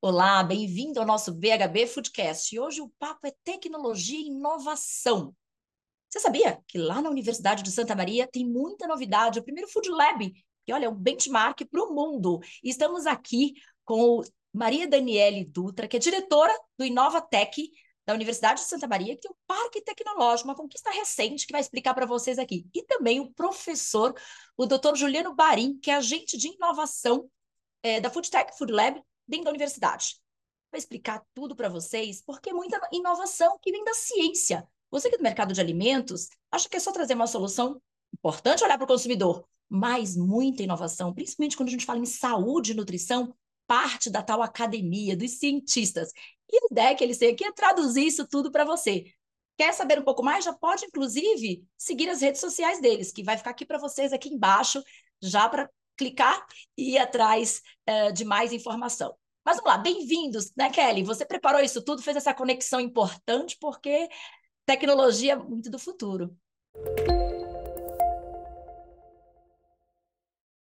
Olá, bem-vindo ao nosso BHB Foodcast. E hoje o papo é tecnologia e inovação. Você sabia que lá na Universidade de Santa Maria tem muita novidade? O primeiro Food Lab, que olha, é um benchmark para o mundo. E estamos aqui com Maria Daniele Dutra, que é diretora do Inovatec da Universidade de Santa Maria, que tem um parque tecnológico, uma conquista recente, que vai explicar para vocês aqui. E também o professor, o doutor Juliano Barim, que é agente de inovação é, da Foodtech Food Lab dentro da universidade. Vou explicar tudo para vocês, porque é muita inovação que vem da ciência. Você que é do mercado de alimentos, acha que é só trazer uma solução importante olhar para o consumidor, mas muita inovação, principalmente quando a gente fala em saúde e nutrição, parte da tal academia, dos cientistas. E a ideia que eles têm aqui é traduzir isso tudo para você. Quer saber um pouco mais? Já pode, inclusive, seguir as redes sociais deles, que vai ficar aqui para vocês aqui embaixo, já para clicar e ir atrás uh, de mais informação. Mas vamos lá, bem-vindos, né, Kelly? Você preparou isso tudo, fez essa conexão importante, porque tecnologia é muito do futuro.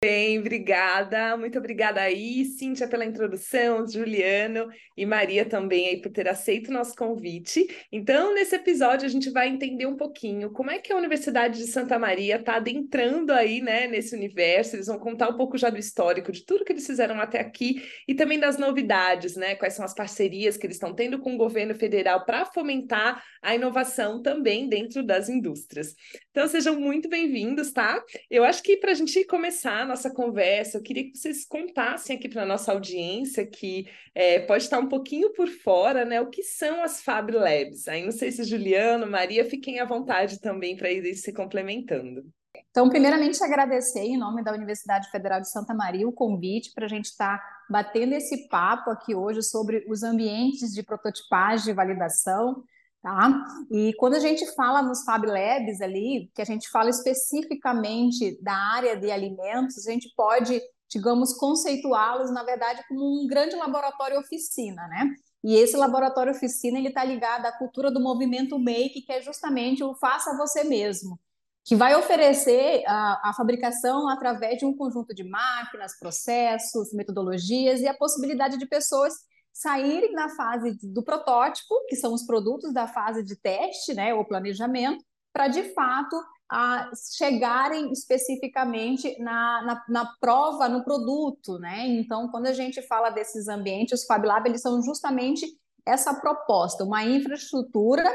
Bem, obrigada. Muito obrigada aí, Cíntia, pela introdução, Juliano e Maria também aí por ter aceito o nosso convite. Então, nesse episódio, a gente vai entender um pouquinho como é que a Universidade de Santa Maria está adentrando aí, né, nesse universo. Eles vão contar um pouco já do histórico, de tudo que eles fizeram até aqui e também das novidades, né? Quais são as parcerias que eles estão tendo com o governo federal para fomentar a inovação também dentro das indústrias. Então, sejam muito bem-vindos, tá? Eu acho que para a gente começar nossa conversa, eu queria que vocês contassem aqui para a nossa audiência que é, pode estar um pouquinho por fora, né? O que são as Fab Labs? Aí não sei se Juliano, Maria, fiquem à vontade também para ir se complementando. Então, primeiramente, agradecer em nome da Universidade Federal de Santa Maria o convite para a gente estar tá batendo esse papo aqui hoje sobre os ambientes de prototipagem e validação. Tá? E quando a gente fala nos Fab Labs ali, que a gente fala especificamente da área de alimentos, a gente pode, digamos, conceituá-los, na verdade, como um grande laboratório oficina, né? E esse laboratório oficina ele está ligado à cultura do movimento Make, que é justamente o faça você mesmo, que vai oferecer a, a fabricação através de um conjunto de máquinas, processos, metodologias e a possibilidade de pessoas saírem da fase do protótipo, que são os produtos da fase de teste, né, ou planejamento, para de fato a chegarem especificamente na, na, na, prova, no produto, né? Então, quando a gente fala desses ambientes, os Fab eles são justamente essa proposta, uma infraestrutura,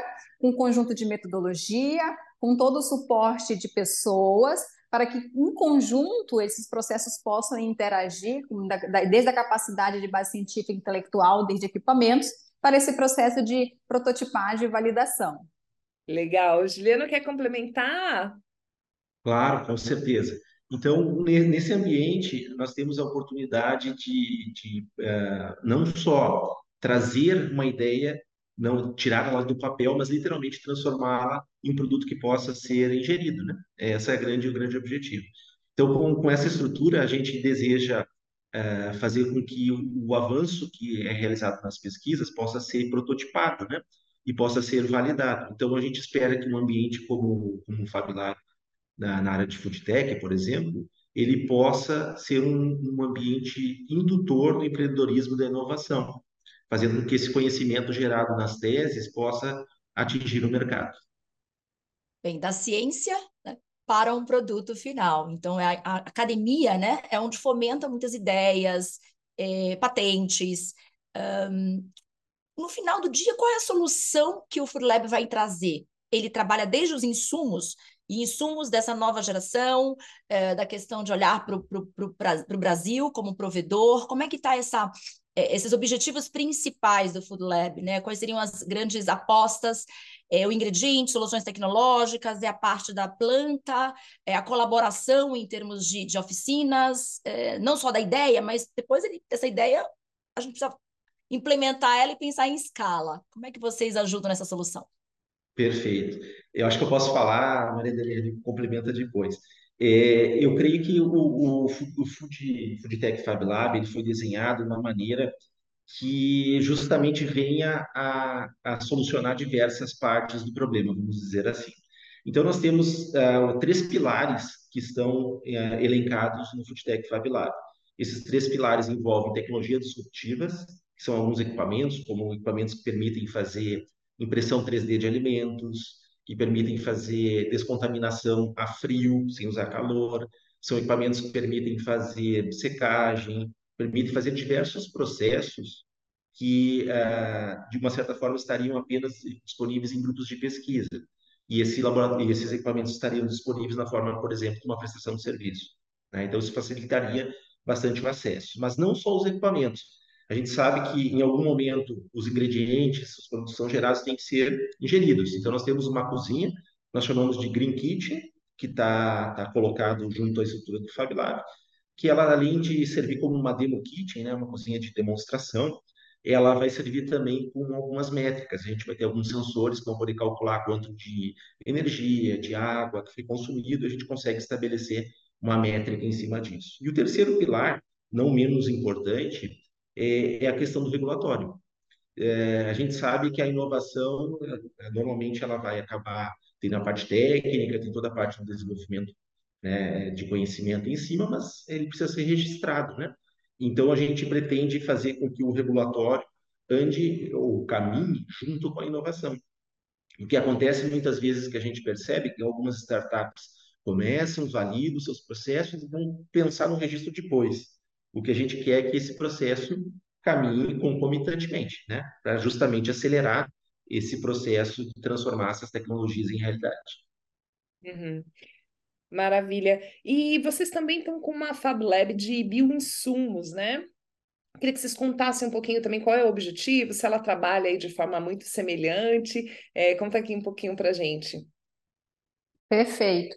um conjunto de metodologia, com todo o suporte de pessoas, para que, em conjunto, esses processos possam interagir, desde a capacidade de base científica e intelectual, desde equipamentos, para esse processo de prototipagem e validação. Legal. Juliano, quer complementar? Claro, com certeza. Então, nesse ambiente, nós temos a oportunidade de, de uh, não só trazer uma ideia não tirar ela do papel, mas literalmente transformá-la em um produto que possa ser ingerido, né? Essa é a grande, o grande objetivo. Então, com, com essa estrutura, a gente deseja é, fazer com que o, o, avanço que é realizado nas pesquisas possa ser prototipado, né? E possa ser validado. Então, a gente espera que um ambiente como, como o FabLab, na, na área de food tech, por exemplo, ele possa ser um, um ambiente indutor do empreendedorismo da inovação fazendo com que esse conhecimento gerado nas teses possa atingir o mercado. Bem, da ciência né, para um produto final. Então, é a, a, academia né, é onde fomenta muitas ideias, é, patentes. Um, no final do dia, qual é a solução que o Food Lab vai trazer? Ele trabalha desde os insumos, e insumos dessa nova geração, é, da questão de olhar para o Brasil como provedor, como é que está essa, esses objetivos principais do Food Lab, né? Quais seriam as grandes apostas? É, o ingrediente, soluções tecnológicas, é a parte da planta, é a colaboração em termos de, de oficinas, é, não só da ideia, mas depois ele, essa ideia a gente precisa implementar ela e pensar em escala. Como é que vocês ajudam nessa solução? Perfeito. Eu acho que eu posso falar, Maria Deliane complementa depois. É, eu creio que o, o, o Food, Food Tech Fab Lab ele foi desenhado de uma maneira que justamente venha a, a solucionar diversas partes do problema, vamos dizer assim. Então, nós temos uh, três pilares que estão uh, elencados no Food Tech Fab Lab. Esses três pilares envolvem tecnologias disruptivas, que são alguns equipamentos, como equipamentos que permitem fazer impressão 3D de alimentos, que permitem fazer descontaminação a frio, sem usar calor, são equipamentos que permitem fazer secagem, permitem fazer diversos processos que, uh, de uma certa forma, estariam apenas disponíveis em grupos de pesquisa. E esse laboratório, esses equipamentos estariam disponíveis na forma, por exemplo, de uma prestação de serviço. Né? Então, isso facilitaria bastante o acesso. Mas não só os equipamentos. A gente sabe que, em algum momento, os ingredientes, os produtos são gerados, têm que ser ingeridos. Então, nós temos uma cozinha, nós chamamos de Green Kitchen, que está tá colocado junto à estrutura do Fab Lab, que ela, além de servir como uma demo kitchen, né, uma cozinha de demonstração, ela vai servir também com algumas métricas. A gente vai ter alguns sensores que vão poder calcular quanto de energia, de água que foi consumido, a gente consegue estabelecer uma métrica em cima disso. E o terceiro pilar, não menos importante, é, é a questão do regulatório. É, a gente sabe que a inovação, é, normalmente, ela vai acabar tendo a parte técnica, tem toda a parte do desenvolvimento né, de conhecimento em cima, mas ele precisa ser registrado, né? Então, a gente pretende fazer com que o regulatório ande ou caminhe junto com a inovação. O que acontece muitas vezes que a gente percebe que algumas startups começam, validam seus processos e vão pensar no registro depois. O que a gente quer é que esse processo caminhe concomitantemente, né? Para justamente acelerar esse processo de transformar essas tecnologias em realidade. Uhum. Maravilha. E vocês também estão com uma Fab Lab de bioinsumos, né? Queria que vocês contassem um pouquinho também qual é o objetivo, se ela trabalha aí de forma muito semelhante. É, conta aqui um pouquinho para gente. Perfeito.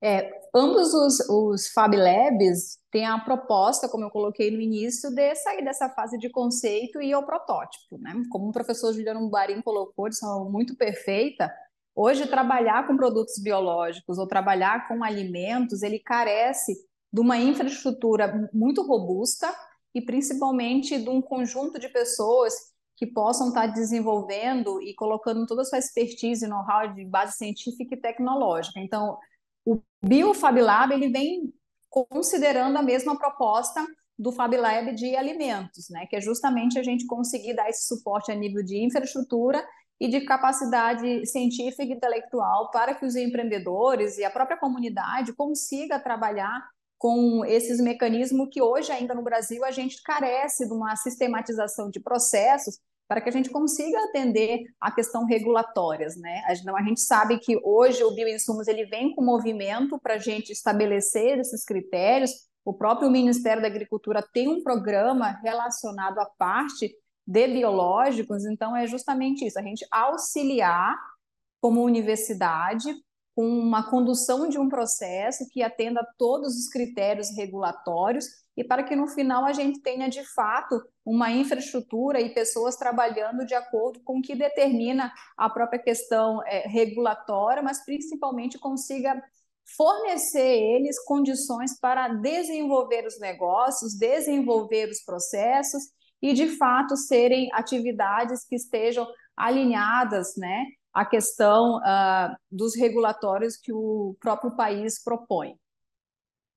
É, ambos os, os Fab Labs têm a proposta, como eu coloquei no início, de sair dessa fase de conceito e ir ao protótipo. Né? Como o professor Juliano Barim colocou de forma muito perfeita, hoje trabalhar com produtos biológicos ou trabalhar com alimentos, ele carece de uma infraestrutura muito robusta e principalmente de um conjunto de pessoas que possam estar desenvolvendo e colocando toda a sua expertise e know-how de base científica e tecnológica. Então, o BioFab Lab ele vem considerando a mesma proposta do Fab Lab de alimentos, né? que é justamente a gente conseguir dar esse suporte a nível de infraestrutura e de capacidade científica e intelectual para que os empreendedores e a própria comunidade consiga trabalhar com esses mecanismos que hoje ainda no Brasil a gente carece de uma sistematização de processos para que a gente consiga atender a questão regulatórias, né? Gente, a gente sabe que hoje o bioinsumos ele vem com movimento para a gente estabelecer esses critérios. O próprio Ministério da Agricultura tem um programa relacionado à parte de biológicos, então é justamente isso, a gente auxiliar como universidade com uma condução de um processo que atenda a todos os critérios regulatórios e para que no final a gente tenha de fato uma infraestrutura e pessoas trabalhando de acordo com o que determina a própria questão é, regulatória, mas principalmente consiga fornecer eles condições para desenvolver os negócios, desenvolver os processos e de fato serem atividades que estejam alinhadas, né, à questão uh, dos regulatórios que o próprio país propõe.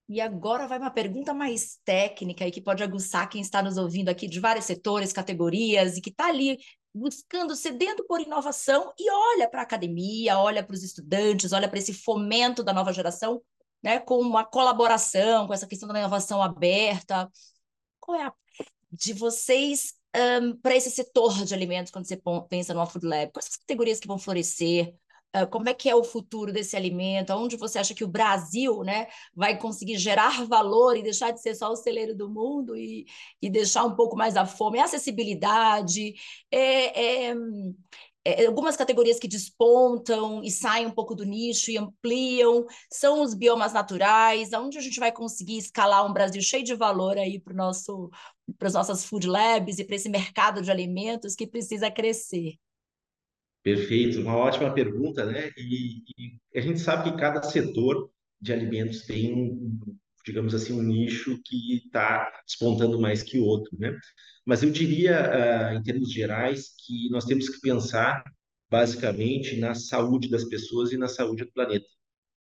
E agora vai uma pergunta mais técnica e que pode aguçar quem está nos ouvindo aqui de vários setores, categorias e que está ali buscando, sedento por inovação e olha para a academia, olha para os estudantes, olha para esse fomento da nova geração, né, com uma colaboração, com essa questão da inovação aberta. Qual é a de vocês um, para esse setor de alimentos quando você pensa no Food Lab? Quais as categorias que vão florescer? Como é que é o futuro desse alimento? Onde você acha que o Brasil né, vai conseguir gerar valor e deixar de ser só o celeiro do mundo e, e deixar um pouco mais a fome? É acessibilidade, é, é, é, algumas categorias que despontam e saem um pouco do nicho e ampliam, são os biomas naturais, onde a gente vai conseguir escalar um Brasil cheio de valor aí para nosso para as nossas food labs e para esse mercado de alimentos que precisa crescer. Perfeito, uma ótima pergunta, né? E, e a gente sabe que cada setor de alimentos tem um, digamos assim, um nicho que está despontando mais que outro, né? Mas eu diria, uh, em termos gerais, que nós temos que pensar basicamente na saúde das pessoas e na saúde do planeta.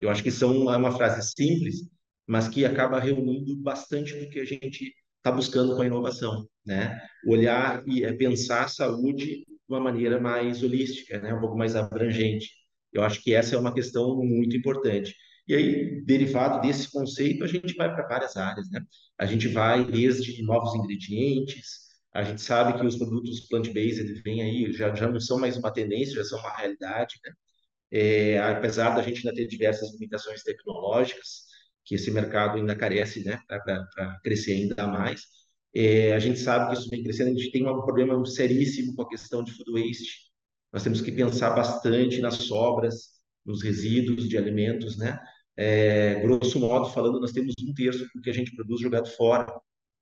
Eu acho que são é uma frase simples, mas que acaba reunindo bastante do que a gente está buscando com a inovação, né? Olhar e é, pensar a saúde de uma maneira mais holística, né? Um pouco mais abrangente. Eu acho que essa é uma questão muito importante. E aí, derivado desse conceito, a gente vai para várias áreas, né? A gente vai desde novos ingredientes, a gente sabe que os produtos plant-based vêm aí, já, já não são mais uma tendência, já são uma realidade, né? É, apesar da gente ainda ter diversas limitações tecnológicas, que esse mercado ainda carece, né, para crescer ainda mais, é, a gente sabe que isso vem crescendo, a gente tem um problema seríssimo com a questão de food waste. Nós temos que pensar bastante nas sobras, nos resíduos de alimentos, né? É, grosso modo falando, nós temos um terço do que a gente produz jogado fora,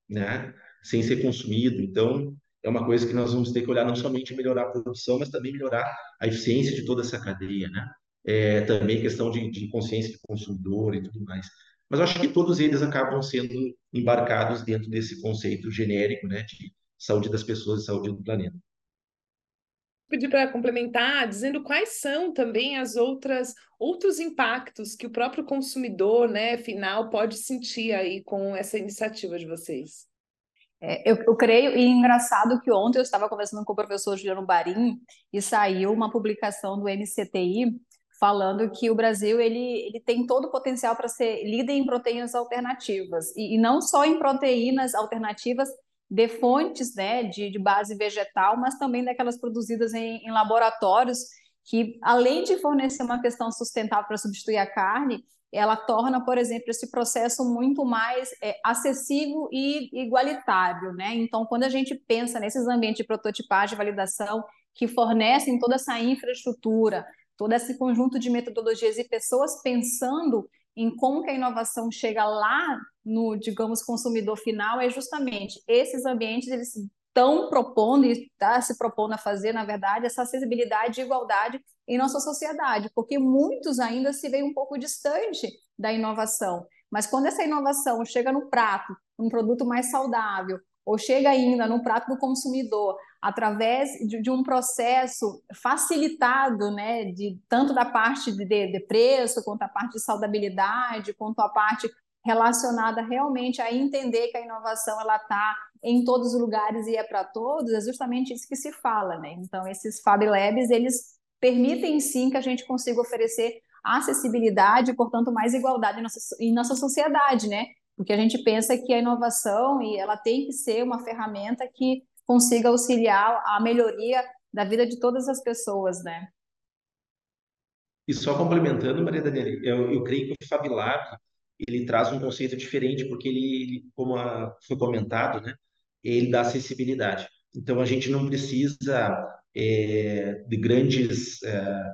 né? Sem ser consumido. Então, é uma coisa que nós vamos ter que olhar não somente melhorar a produção, mas também melhorar a eficiência de toda essa cadeia, né? É, também questão de, de consciência de consumidor e tudo mais. Mas eu acho que todos eles acabam sendo embarcados dentro desse conceito genérico, né, de saúde das pessoas e saúde do planeta pedir para complementar, dizendo quais são também as outras outros impactos que o próprio consumidor, né, final pode sentir aí com essa iniciativa de vocês. É, eu, eu, creio, e engraçado que ontem eu estava conversando com o professor Juliano Barim e saiu uma publicação do NCTI falando que o Brasil ele, ele tem todo o potencial para ser líder em proteínas alternativas, e, e não só em proteínas alternativas, de fontes né, de, de base vegetal, mas também daquelas produzidas em, em laboratórios, que além de fornecer uma questão sustentável para substituir a carne, ela torna, por exemplo, esse processo muito mais é, acessível e igualitário, né? Então, quando a gente pensa nesses ambientes de prototipagem e validação que fornecem toda essa infraestrutura, todo esse conjunto de metodologias e pessoas pensando em como que a inovação chega lá no, digamos, consumidor final, é justamente esses ambientes, eles estão propondo e está se propondo a fazer, na verdade, essa acessibilidade e igualdade em nossa sociedade, porque muitos ainda se veem um pouco distante da inovação. Mas quando essa inovação chega no prato, um produto mais saudável, ou chega ainda no prato do consumidor, através de, de, um processo facilitado, né, de tanto da parte de, de preço, quanto a parte de saudabilidade, quanto a parte relacionada realmente a entender que a inovação ela está em todos os lugares e é para todos, é justamente isso que se fala, né? Então esses Fab Labs eles permitem sim que a gente consiga oferecer acessibilidade, portanto mais igualdade em nossa, em nossa sociedade, né? Porque a gente pensa que a inovação e ela tem que ser uma ferramenta que consiga auxiliar a melhoria da vida de todas as pessoas, né? E só complementando, Maria Daniela, eu, eu creio que o Fab Lab ele traz um conceito diferente, porque ele, como a, foi comentado, né, ele dá acessibilidade. Então, a gente não precisa é, de grandes é,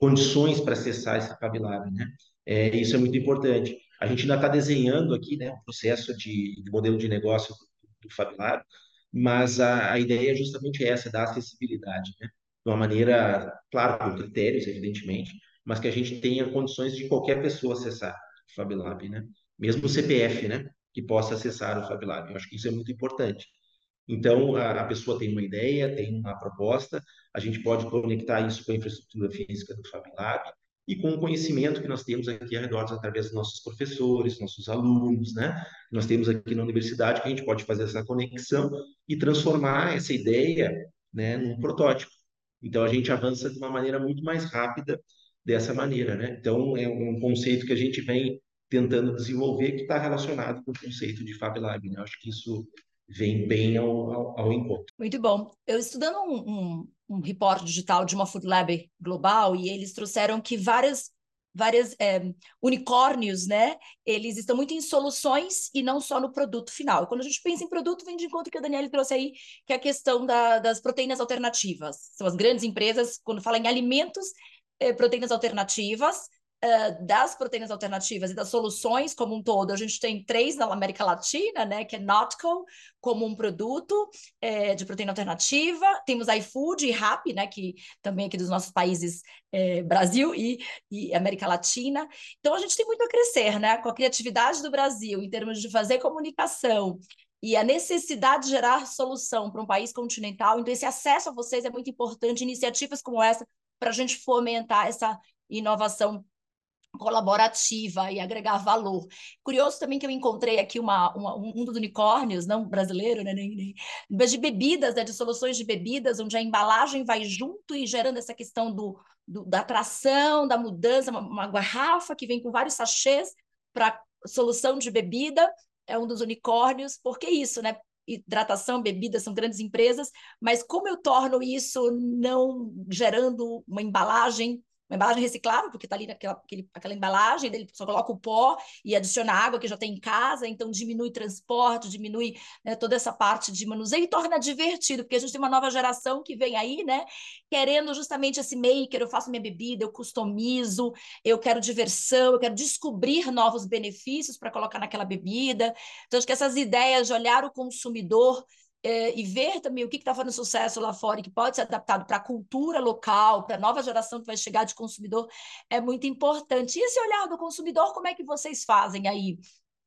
condições para acessar esse Fab Lab, né? É, isso é muito importante. A gente ainda está desenhando aqui, né, um processo de, de modelo de negócio do, do Fab Lab, mas a, a ideia é justamente essa, da acessibilidade, né? De uma maneira, claro, com critérios, evidentemente, mas que a gente tenha condições de qualquer pessoa acessar o FabLab, né? Mesmo o CPF, né? Que possa acessar o FabLab. Eu acho que isso é muito importante. Então, a, a, pessoa tem uma ideia, tem uma proposta, a gente pode conectar isso com a infraestrutura física do FabLab e com o conhecimento que nós temos aqui ao redor, através dos nossos professores, nossos alunos, né? Nós temos aqui na universidade que a gente pode fazer essa conexão e transformar essa ideia, né, num protótipo. Então, a gente avança de uma maneira muito mais rápida dessa maneira, né? Então, é um conceito que a gente vem tentando desenvolver que está relacionado com o conceito de Fab Lab, né? Acho que isso vem bem ao, ao, ao, encontro. Muito bom. Eu estudando um, um, um report digital de uma Food Lab global e eles trouxeram que várias várias é, unicórnios, né? Eles estão muito em soluções e não só no produto final. Quando a gente pensa em produto, vem de encontro que a Daniela trouxe aí, que é a questão da, das proteínas alternativas. São as grandes empresas, quando falam em alimentos, é, proteínas alternativas, uh, das proteínas alternativas e das soluções como um todo, a gente tem três na América Latina, né, que é Notco como um produto é, de proteína alternativa, temos iFood e Rappi, né, que também aqui dos nossos países é, Brasil e, e América Latina. Então a gente tem muito a crescer, né, com a criatividade do Brasil em termos de fazer comunicação e a necessidade de gerar solução para um país continental. Então, esse acesso a vocês é muito importante. Iniciativas como essa para a gente fomentar essa inovação colaborativa e agregar valor. Curioso também que eu encontrei aqui uma, uma um dos unicórnios, não brasileiro, né, nem, nem, mas de bebidas, né, de soluções de bebidas, onde a embalagem vai junto e gerando essa questão do, do da atração, da mudança, uma, uma garrafa que vem com vários sachês para solução de bebida, é um dos unicórnios, porque isso, né? Hidratação, bebida são grandes empresas, mas como eu torno isso não gerando uma embalagem uma embalagem reciclável, porque está ali naquela aquele, aquela embalagem, ele só coloca o pó e adiciona água que já tem em casa, então diminui transporte, diminui né, toda essa parte de manuseio e torna divertido, porque a gente tem uma nova geração que vem aí, né, querendo justamente esse maker, eu faço minha bebida, eu customizo, eu quero diversão, eu quero descobrir novos benefícios para colocar naquela bebida. Então, acho que essas ideias de olhar o consumidor é, e ver também o que está fazendo sucesso lá fora e que pode ser adaptado para a cultura local, para a nova geração que vai chegar de consumidor, é muito importante. E esse olhar do consumidor, como é que vocês fazem aí?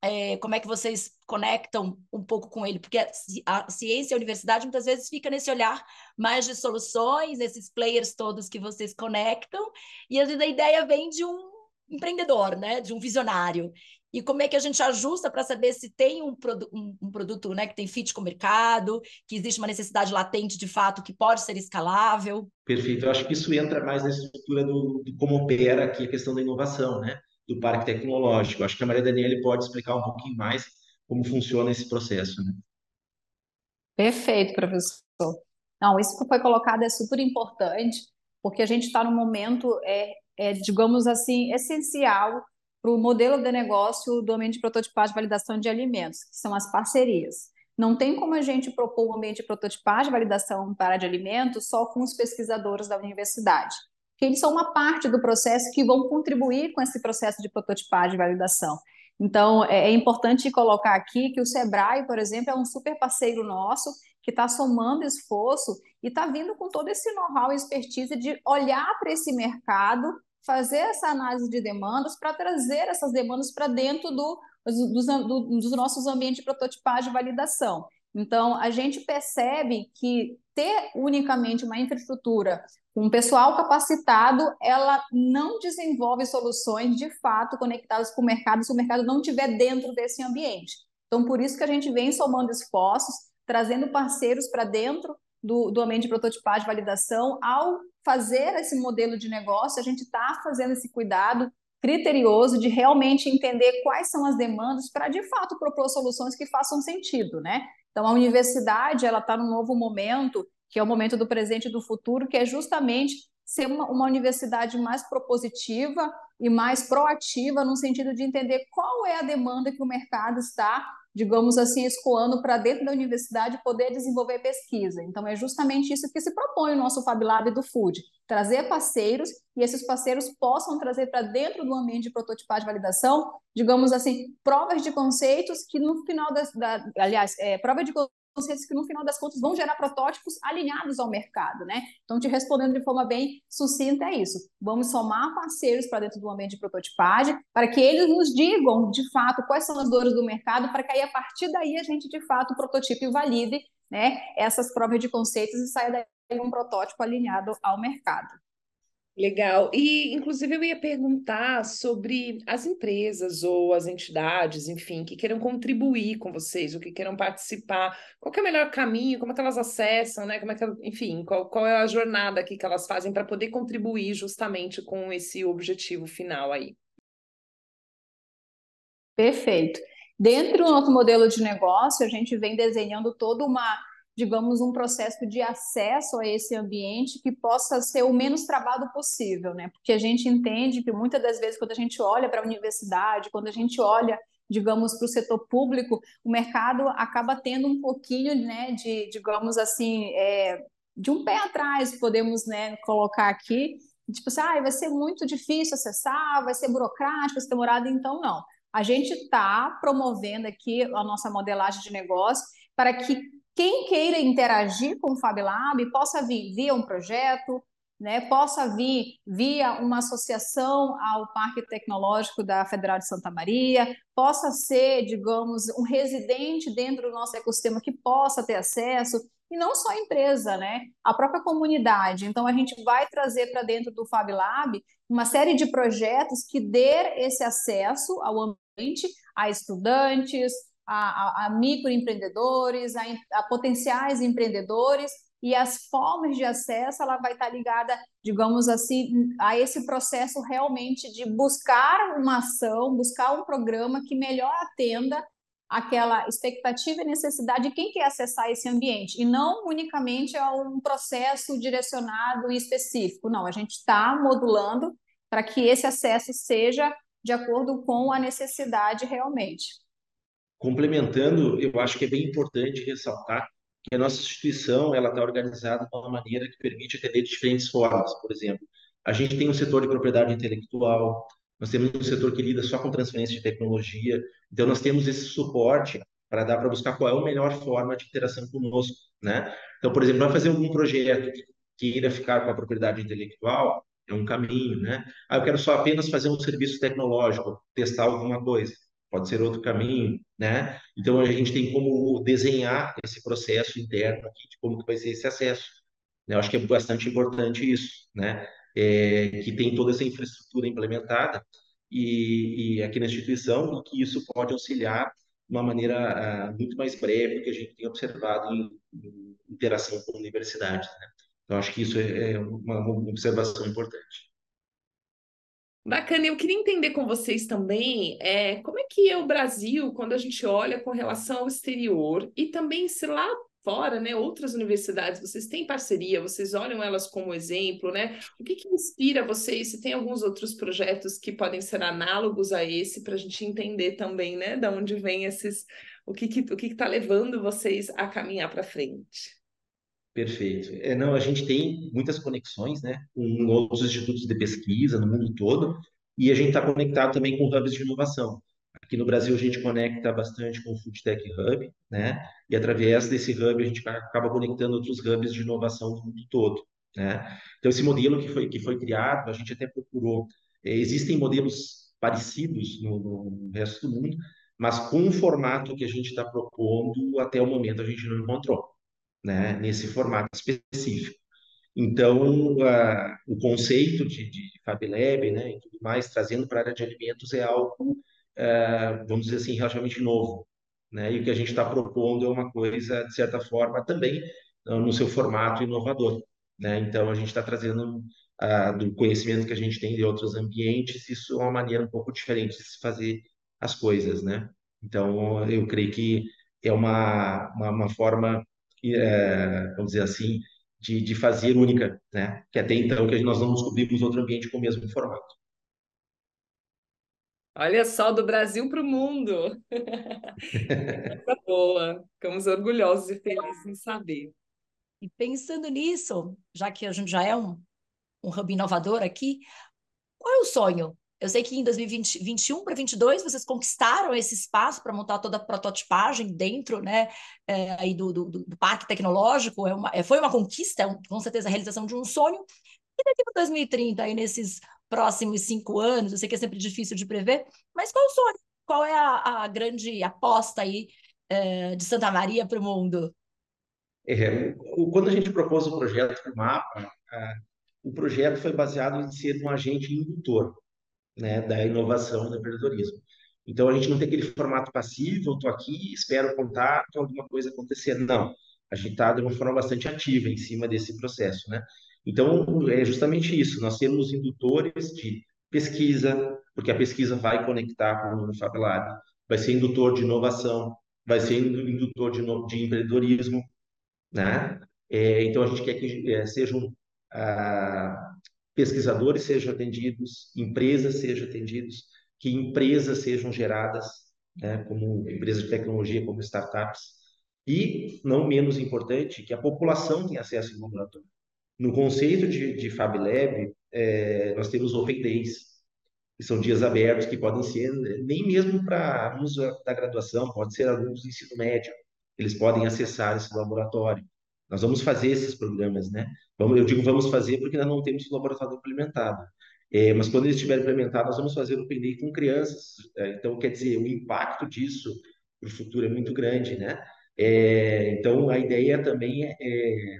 É, como é que vocês conectam um pouco com ele? Porque a ciência e a universidade muitas vezes fica nesse olhar mais de soluções, esses players todos que vocês conectam, e às vezes a ideia vem de um empreendedor, né, de um visionário e como é que a gente ajusta para saber se tem um, produ um, um, produto né, que tem fit com o mercado, que existe uma necessidade latente de fato que pode ser escalável. Perfeito, eu acho que isso entra mais na estrutura do, do como opera aqui a questão da inovação, né? do parque tecnológico. Acho que a Maria Daniela pode explicar um pouquinho mais como funciona esse processo. Né? Perfeito, professor. Não, isso que foi colocado é super importante, porque a gente está num momento, é, é, digamos assim, essencial para o modelo de negócio do ambiente de prototipagem e validação de alimentos, que são as parcerias. Não tem como a gente propor um ambiente de prototipagem e validação para de alimentos só com os pesquisadores da universidade, porque eles são uma parte do processo que vão contribuir com esse processo de prototipagem e validação. Então, é, é importante colocar aqui que o Sebrae, por exemplo, é um super parceiro nosso que está somando esforço e está vindo com todo esse know-how e expertise de olhar para esse mercado fazer essa análise de demandas para trazer essas demandas para dentro do, dos, do, dos nossos ambientes de prototipagem e validação. Então, a gente percebe que ter unicamente uma infraestrutura com um pessoal capacitado, ela não desenvolve soluções de fato conectadas com o mercado se o mercado não estiver dentro desse ambiente. Então, por isso que a gente vem somando esforços, trazendo parceiros para dentro do, do ambiente de prototipagem e validação, ao fazer esse modelo de negócio, a gente está fazendo esse cuidado criterioso de realmente entender quais são as demandas para, de fato, propor soluções que façam sentido, né? Então, a universidade, ela está num novo momento, que é o momento do presente e do futuro, que é justamente ser uma, uma universidade mais propositiva e mais proativa no sentido de entender qual é a demanda que o mercado está digamos assim, escoando para dentro da universidade poder desenvolver pesquisa. Então, é justamente isso que se propõe o nosso Fab Lab do Food, trazer parceiros e esses parceiros possam trazer para dentro do ambiente de prototipagem e validação, digamos assim, provas de conceitos que no final das, da, aliás, é, prova de conceitos que no final das contas vão gerar protótipos alinhados ao mercado, né? Então, te respondendo de forma bem sucinta, é isso. Vamos somar parceiros para dentro do ambiente de prototipagem, para que eles nos digam, de fato, quais são as dores do mercado, para que aí, a partir daí, a gente, de fato, prototipe e valide né, essas provas de conceitos e saia daí um protótipo alinhado ao mercado. Legal. E, inclusive, eu ia perguntar sobre as empresas ou as entidades, enfim, que queiram contribuir com vocês, ou que queiram participar. Qual é o melhor caminho? Como é que elas acessam, né? Como é que, enfim, qual, qual é a jornada aqui que elas fazem para poder contribuir justamente com esse objetivo final aí? Perfeito. Dentro do nosso modelo de negócio, a gente vem desenhando toda uma digamos, um processo de acesso a esse ambiente que possa ser o menos travado possível, né? Porque a gente entende que muitas das vezes, quando a gente olha para a universidade, quando a gente olha, digamos, para o setor público, o mercado acaba tendo um pouquinho, né, de, digamos assim, é, de um pé atrás, podemos, né, colocar aqui, tipo assim, ah, vai ser muito difícil acessar, vai ser burocrático, ser demorado, então não. A gente está promovendo aqui a nossa modelagem de negócio para que quem queira interagir com o Fab Lab possa vir via um projeto, né, possa vir via uma associação ao Parque Tecnológico da Federal de Santa Maria, possa ser, digamos, um residente dentro do nosso ecossistema que possa ter acesso. e não só a empresa, né? A própria comunidade. Então, a gente vai trazer para dentro do Fab Lab uma série de projetos que dê esse acesso ao ambiente a estudantes, a, a, microempreendedores, a, a potenciais empreendedores, e as formas de acesso ela vai estar ligada, digamos assim, a esse processo realmente de buscar uma ação, buscar um programa que melhor atenda aquela expectativa e necessidade de quem quer acessar esse ambiente, e não unicamente a um processo direcionado e específico. Não, a gente está modulando para que esse acesso seja de acordo com a necessidade realmente. Complementando, eu acho que é bem importante ressaltar que a nossa instituição ela está organizada de uma maneira que permite atender de diferentes formas. Por exemplo, a gente tem um setor de propriedade intelectual, nós temos um setor que lida só com transferência de tecnologia, então nós temos esse suporte para dar para buscar qual é a melhor forma de interação conosco, né? Então, por exemplo, vai fazer algum projeto que queira ficar com a propriedade intelectual, é um caminho, né? Ah, eu quero só apenas fazer um serviço tecnológico, testar alguma coisa, pode ser outro caminho, né? Então a gente tem como desenhar esse processo interno aqui de como que vai ser esse acesso. Eu acho que é bastante importante isso, né? É, que tem toda essa infraestrutura implementada e, e, aqui na instituição e que isso pode auxiliar de uma maneira uh, muito mais breve do que a gente tem observado em, em interação com universidades. Né? Então acho que isso é, é uma, uma observação importante. Bacana, eu queria entender com vocês também é, como é que é o Brasil quando a gente olha com relação ao exterior e também se lá fora, né, outras universidades, vocês têm parceria, vocês olham elas como exemplo, né? O que, que inspira vocês? Se tem alguns outros projetos que podem ser análogos a esse, para a gente entender também, né, de onde vem esses, o que que o que está levando vocês a caminhar para frente? Perfeito. É, não, a gente tem muitas conexões, né, com outros institutos de pesquisa no mundo todo, e a gente está conectado também com hubs de inovação. Aqui no Brasil a gente conecta bastante com o Food Tech Hub, né, e através desse hub a gente acaba conectando outros hubs de inovação no mundo todo, né. Então esse modelo que foi que foi criado, a gente até procurou. É, existem modelos parecidos no, no resto do mundo, mas com o formato que a gente está propondo até o momento a gente não encontrou né, nesse formato específico. Então, uh, o conceito de, de Fab Lab né, e tudo mais, trazendo para a área de alimentos, é algo, uh, vamos dizer assim, relativamente novo. Né? E o que a gente está propondo é uma coisa, de certa forma, também uh, no seu formato inovador. Né? Então, a gente está trazendo do conhecimento que a gente tem de outros ambientes, isso é uma maneira um pouco diferente de se fazer as coisas. Né? Então, eu creio que é uma, uma, uma forma é, vamos dizer assim, de, de fazer única, né? Que até então que nós não descobrimos outro ambiente com o mesmo formato. Olha só, do Brasil para o mundo. Coisa boa. Ficamos orgulhosos e felizes em saber. E pensando nisso, já que a gente já é um, um hub inovador aqui, qual é o sonho eu sei que em 2021 para 2022 vocês conquistaram esse espaço para montar toda a prototipagem dentro né, é, aí do, do, do, parque tecnológico. É uma, é, foi uma conquista, é um, com certeza a realização de um sonho. E daqui para 2030, aí nesses próximos cinco anos, eu sei que é sempre difícil de prever, mas qual o sonho? Qual é a, a grande aposta aí é, de Santa Maria para o mundo? É, quando a gente propôs o projeto do mapa, o projeto foi baseado em ser um agente indutor né, da inovação do empreendedorismo. Então, a gente não tem aquele formato passivo, estou aqui, espero contato, alguma coisa acontecer. Não, a gente está de uma forma bastante ativa em cima desse processo, né? Então, é justamente isso, nós temos indutores de pesquisa, porque a pesquisa vai conectar com o Fab Lab, vai ser indutor de inovação, vai ser indutor de, de empreendedorismo, né? É, então, a gente quer que é, sejam ah, pesquisadores sejam atendidos, empresas sejam atendidos, que empresas sejam geradas, né, como empresas de tecnologia, como startups, e, não menos importante, que a população tenha acesso ao laboratório. No conceito de, de Fab Lab, é, nós temos Open Days, que são dias abertos, que podem ser nem mesmo para alunos da graduação, pode ser alunos do ensino médio, eles podem acessar esse laboratório. Nós vamos fazer esses programas, né? Vamos, eu digo vamos fazer porque ainda não temos o laboratório implementado. É, mas quando ele estiver implementado, nós vamos fazer o PNI com crianças. É, então, quer dizer, o impacto disso para o futuro é muito grande, né? É, então, a ideia também é, é,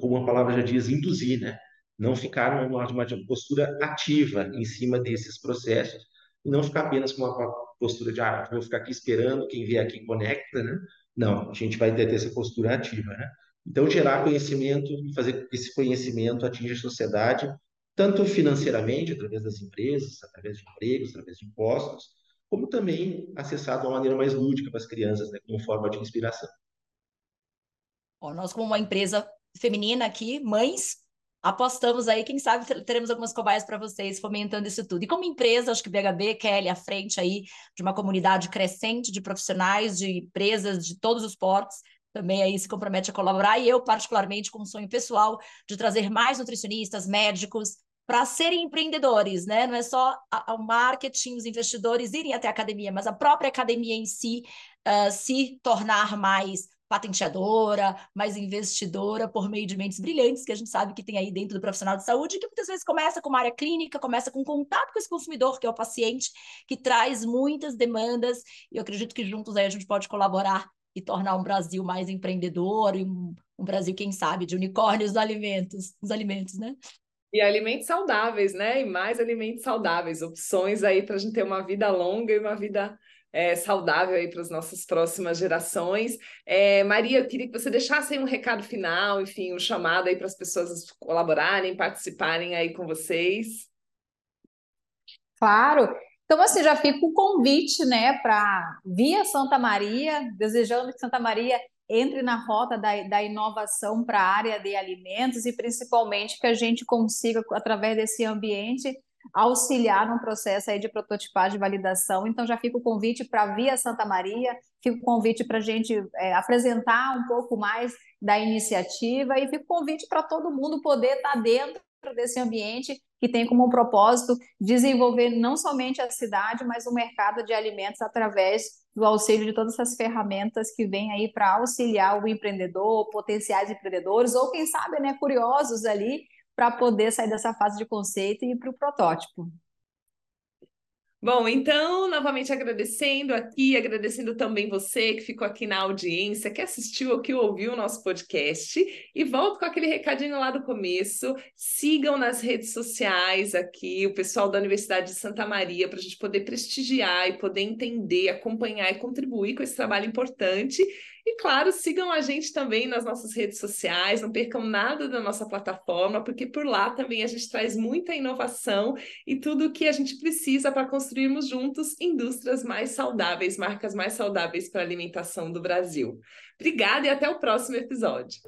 como a palavra já diz, induzir, né? Não ficar numa, numa postura ativa em cima desses processos e não ficar apenas com uma postura de, ah, vou ficar aqui esperando, quem vier aqui conecta, né? Não, a gente vai ter essa postura ativa, né? Então, gerar conhecimento e fazer que esse conhecimento atinja a sociedade, tanto financeiramente, através das empresas, através de empregos, através de impostos, como também acessado de uma maneira mais lúdica para as crianças, né, como forma de inspiração. nós, como uma empresa feminina aqui, mães, apostamos aí, quem sabe teremos algumas cobaias para vocês fomentando isso tudo. E como empresa, acho que BHB, Kelly, à frente aí de uma comunidade crescente de profissionais, de empresas de todos os portos, também aí se compromete a colaborar, e eu, particularmente, com um sonho pessoal de trazer mais nutricionistas, médicos, para serem empreendedores, né? Não é só o marketing, os investidores irem até a academia, mas a própria academia em si uh, se tornar mais patenteadora, mais investidora por meio de mentes brilhantes que a gente sabe que tem aí dentro do profissional de saúde, que muitas vezes começa com uma área clínica, começa com contato com esse consumidor, que é o paciente, que traz muitas demandas, e eu acredito que juntos aí a gente pode colaborar e tornar um Brasil mais empreendedor e um, um Brasil, quem sabe, de unicórnios nos alimentos, nos alimentos, né? E alimentos saudáveis, né? E mais alimentos saudáveis, opções aí para a gente ter uma vida longa e uma vida é, saudável aí para as nossas próximas gerações. É, Maria, eu queria que você deixasse aí um recado final, enfim, um chamado aí para as pessoas colaborarem, participarem aí com vocês. Claro. Então, assim, já fica o convite, né, para via Santa Maria, desejando que Santa Maria entre na rota da, da inovação para a área de alimentos e principalmente que a gente consiga, através desse ambiente, auxiliar no processo aí de prototipagem e validação. Então, já fica o convite para Via Santa Maria, fica o convite para a gente é, apresentar um pouco mais da iniciativa e fica o convite para todo mundo poder estar tá dentro desse ambiente que tem como propósito desenvolver não somente a cidade, mas o mercado de alimentos através do auxílio de todas essas ferramentas que vêm aí para auxiliar o empreendedor, potenciais empreendedores, ou quem sabe, né, curiosos ali para poder sair dessa fase de conceito e ir para o protótipo. Bom, então, novamente agradecendo aqui, agradecendo também você que ficou aqui na audiência, que assistiu ou que ouviu o nosso podcast. E volto com aquele recadinho lá do começo. Sigam nas redes sociais aqui o pessoal da Universidade de Santa Maria para a gente poder prestigiar e poder entender, acompanhar e contribuir com esse trabalho importante. E claro, sigam a gente também nas nossas redes sociais, não percam nada da nossa plataforma, porque por lá também a gente traz muita inovação e tudo o que a gente precisa para construirmos juntos indústrias mais saudáveis, marcas mais saudáveis para a alimentação do Brasil. Obrigada e até o próximo episódio.